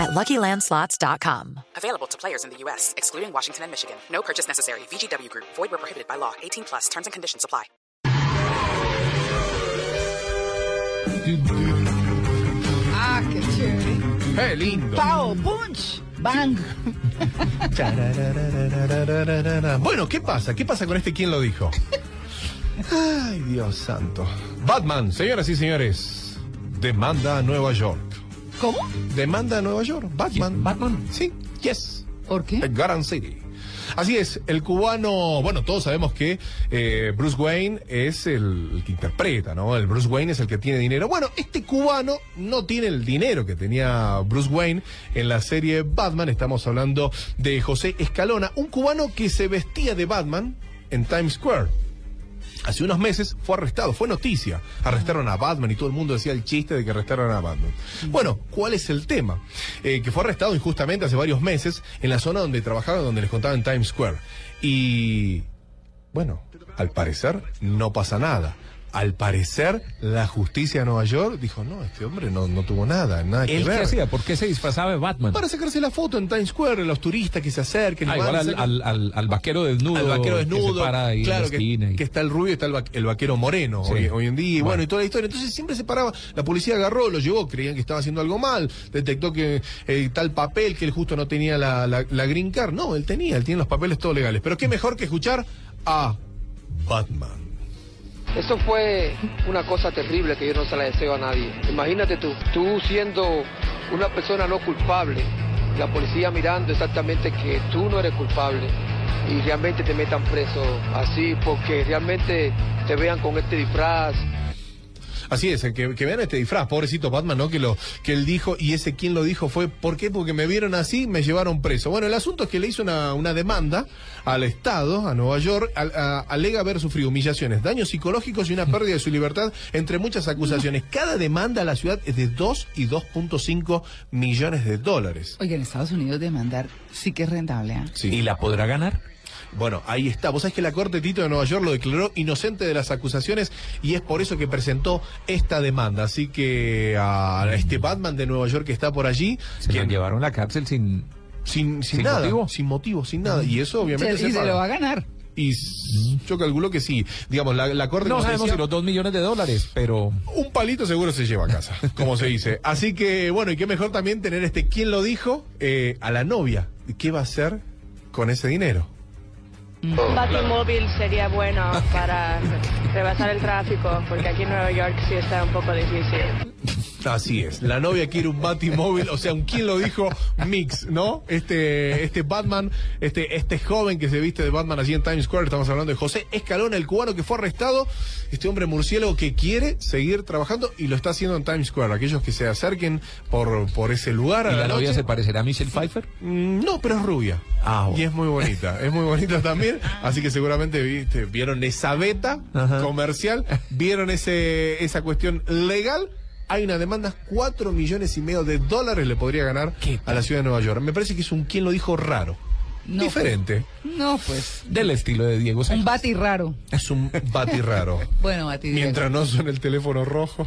at LuckyLandSlots.com. Available to players in the U.S., excluding Washington and Michigan. No purchase necessary. VGW Group. Void where prohibited by law. 18 plus. Terms and conditions apply. Ah, qué chévere. ¡Eh, lindo! Pao, punch, bang. Bueno, ¿qué pasa? ¿Qué pasa con este quién lo dijo? Ay, Dios santo. Batman, señoras y señores. Demanda a Nueva York. ¿Cómo? Demanda a Nueva York. Batman. ¿Batman? Sí, yes. ¿Por qué? Garden City. Así es, el cubano, bueno, todos sabemos que eh, Bruce Wayne es el, el que interpreta, ¿no? El Bruce Wayne es el que tiene dinero. Bueno, este cubano no tiene el dinero que tenía Bruce Wayne en la serie Batman. Estamos hablando de José Escalona, un cubano que se vestía de Batman en Times Square. Hace unos meses fue arrestado, fue noticia. Arrestaron a Batman y todo el mundo decía el chiste de que arrestaron a Batman. Bueno, ¿cuál es el tema? Eh, que fue arrestado injustamente hace varios meses en la zona donde trabajaba, donde les contaba en Times Square. Y, bueno, al parecer no pasa nada. Al parecer, la justicia de Nueva York dijo, no, este hombre no, no tuvo nada, nada que ¿Él qué ver. hacía? ¿Por qué se disfrazaba de Batman? Para sacarse la foto en Times Square, los turistas que se acerquen. Ah, igual al, al, al, al vaquero desnudo. al vaquero que desnudo, para ahí en claro, la que, y- que está el rubio y está el, va- el vaquero moreno Sí. hoy, hoy en día, y bueno. Bueno. y toda la historia. Entonces siempre se paraba, la policía agarró, lo llevó, creían que estaba haciendo algo mal, detectó que eh, tal papel, que él justo no tenía la, la, la green card. No, él tenía, él tiene los papeles todos legales. Pero qué mejor que escuchar a Batman. Eso fue una cosa terrible que yo no se la deseo a nadie. Imagínate tú, tú siendo una persona no culpable, la policía mirando exactamente que tú no eres culpable y realmente te metan preso así porque realmente te vean con este disfraz. Así es, que, que vean este disfraz, pobrecito Batman, ¿no? Que lo que él dijo, y ese quien lo dijo fue, ¿por qué? Porque me vieron así, me llevaron preso. Bueno, el asunto es que le hizo una, una demanda al Estado, a Nueva York, al- a- alega haber sufrido humillaciones, daños psicológicos y una pérdida de su libertad, entre muchas acusaciones. Cada demanda a la ciudad es de 2 y 2.5 millones de dólares. Oye, en Estados Unidos demandar sí que es rentable, ¿ah? Sí. ¿Y la podrá ganar? Bueno, ahí está. Vos sabés que la Corte Tito de Nueva York lo declaró inocente de las acusaciones y es por eso que presentó esta demanda. Así que a este Batman de Nueva York que está por allí, Se quien- lo llevaron a la cárcel sin... sin, sin, ¿Sin nada, motivo? sin motivo, sin nada. Y eso obviamente Se- y se lo va a ganar. Y s- yo calculo que sí. Digamos, la, la Corte No sabemos decía, si los dos millones de dólares, pero... un palito seguro se lleva a casa, como se dice. Así que, bueno, y qué mejor también tener este, ¿quién lo dijo? Eh, a la novia. ¿Qué va a hacer con ese dinero? Un batimóvil sería bueno para rebasar el tráfico, porque aquí en Nueva York sí está un poco difícil. Así es, la novia quiere un batimóvil, o sea, un quién lo dijo mix, ¿no? Este, este Batman, este, este joven que se viste de Batman allí en Times Square, estamos hablando de José Escalona, el cubano que fue arrestado, este hombre murciélago que quiere seguir trabajando y lo está haciendo en Times Square. Aquellos que se acerquen por, por ese lugar a ¿Y la, la novia noche- se parecerá a Michelle Pfeiffer? Mm, No, pero es rubia. Ah, bueno. Y es muy bonita, es muy bonita también. Así que seguramente viste, vieron esa beta Ajá. comercial, vieron ese, esa cuestión legal. Hay una demanda, 4 millones y medio de dólares le podría ganar ¿Qué a la ciudad de Nueva York. Me parece que es un quien lo dijo raro. No, Diferente. No, pues. Del estilo de Diego Un Sánchez. bati raro. Es un bati raro. Bueno, bati. Mientras no suene el teléfono rojo.